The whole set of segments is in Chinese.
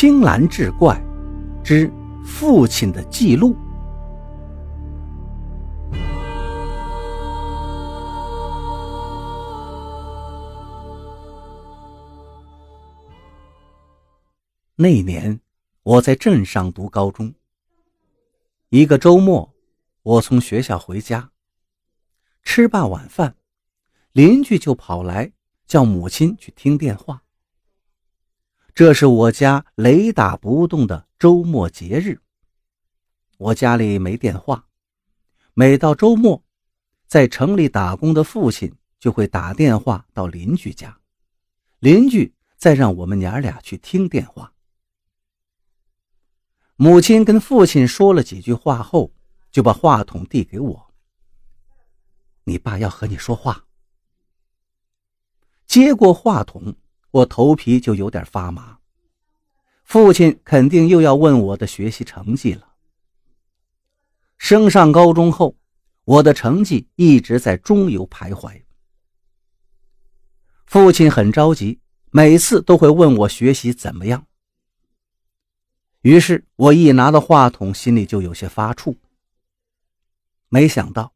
青蓝志怪之父亲的记录。那年我在镇上读高中。一个周末，我从学校回家，吃罢晚饭，邻居就跑来叫母亲去听电话。这是我家雷打不动的周末节日。我家里没电话，每到周末，在城里打工的父亲就会打电话到邻居家，邻居再让我们娘俩去听电话。母亲跟父亲说了几句话后，就把话筒递给我：“你爸要和你说话。”接过话筒。我头皮就有点发麻。父亲肯定又要问我的学习成绩了。升上高中后，我的成绩一直在中游徘徊。父亲很着急，每次都会问我学习怎么样。于是我一拿到话筒，心里就有些发怵。没想到，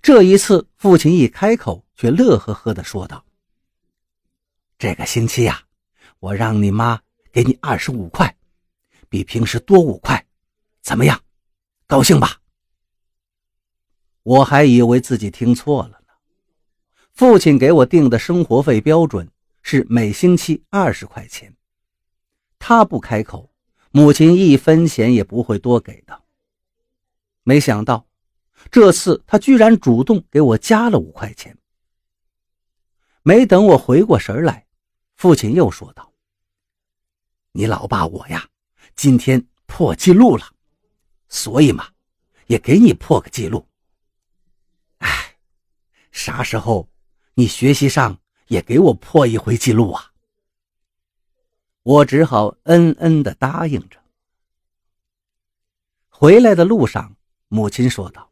这一次父亲一开口，却乐呵呵地说道。这个星期呀，我让你妈给你二十五块，比平时多五块，怎么样？高兴吧？我还以为自己听错了呢。父亲给我定的生活费标准是每星期二十块钱，他不开口，母亲一分钱也不会多给的。没想到，这次他居然主动给我加了五块钱。没等我回过神来。父亲又说道：“你老爸我呀，今天破纪录了，所以嘛，也给你破个记录。哎，啥时候你学习上也给我破一回记录啊？”我只好嗯嗯的答应着。回来的路上，母亲说道：“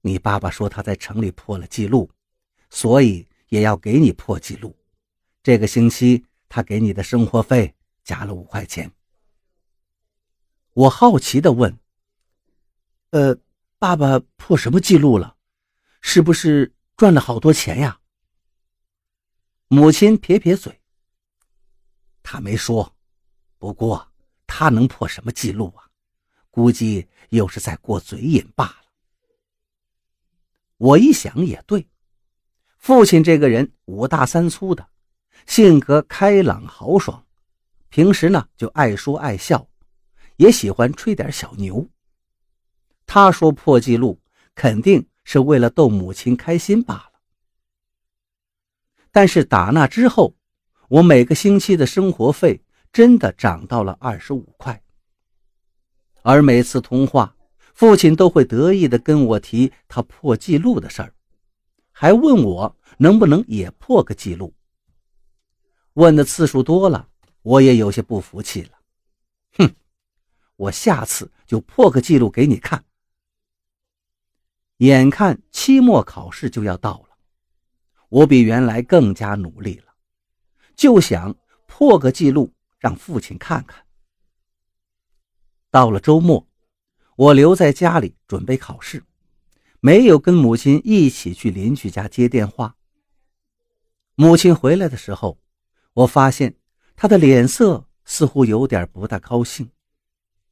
你爸爸说他在城里破了记录，所以也要给你破记录。”这个星期他给你的生活费加了五块钱。我好奇的问：“呃，爸爸破什么记录了？是不是赚了好多钱呀？”母亲撇撇嘴：“他没说，不过他能破什么记录啊？估计又是在过嘴瘾罢了。”我一想也对，父亲这个人五大三粗的。性格开朗豪爽，平时呢就爱说爱笑，也喜欢吹点小牛。他说破纪录肯定是为了逗母亲开心罢了。但是打那之后，我每个星期的生活费真的涨到了二十五块。而每次通话，父亲都会得意的跟我提他破纪录的事儿，还问我能不能也破个记录。问的次数多了，我也有些不服气了。哼，我下次就破个记录给你看。眼看期末考试就要到了，我比原来更加努力了，就想破个记录让父亲看看。到了周末，我留在家里准备考试，没有跟母亲一起去邻居家接电话。母亲回来的时候。我发现他的脸色似乎有点不大高兴，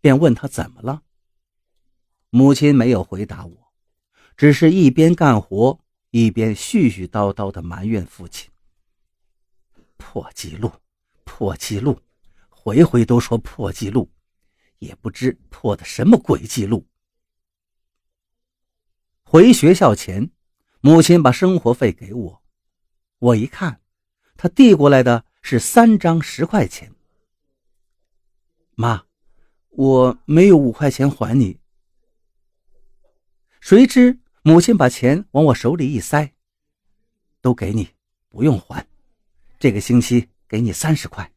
便问他怎么了。母亲没有回答我，只是一边干活一边絮絮叨叨的埋怨父亲：“破纪录，破纪录，回回都说破纪录，也不知破的什么鬼记录。”回学校前，母亲把生活费给我，我一看，他递过来的。是三张十块钱，妈，我没有五块钱还你。谁知母亲把钱往我手里一塞，都给你，不用还，这个星期给你三十块。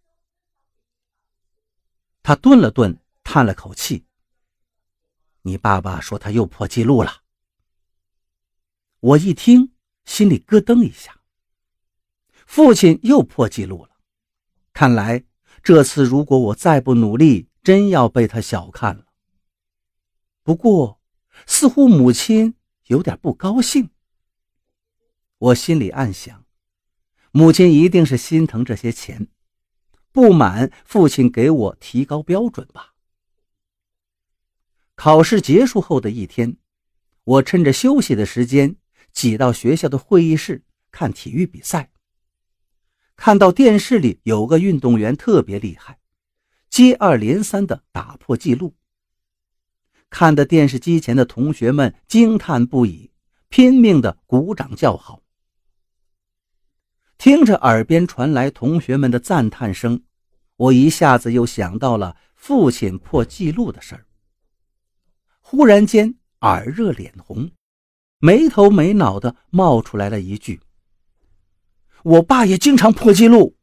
他顿了顿，叹了口气：“你爸爸说他又破纪录了。”我一听，心里咯噔一下，父亲又破纪录了。看来这次如果我再不努力，真要被他小看了。不过，似乎母亲有点不高兴。我心里暗想，母亲一定是心疼这些钱，不满父亲给我提高标准吧。考试结束后的一天，我趁着休息的时间，挤到学校的会议室看体育比赛。看到电视里有个运动员特别厉害，接二连三的打破纪录。看的电视机前的同学们惊叹不已，拼命的鼓掌叫好。听着耳边传来同学们的赞叹声，我一下子又想到了父亲破纪录的事儿。忽然间耳热脸红，没头没脑的冒出来了一句：“我爸也经常破纪录。”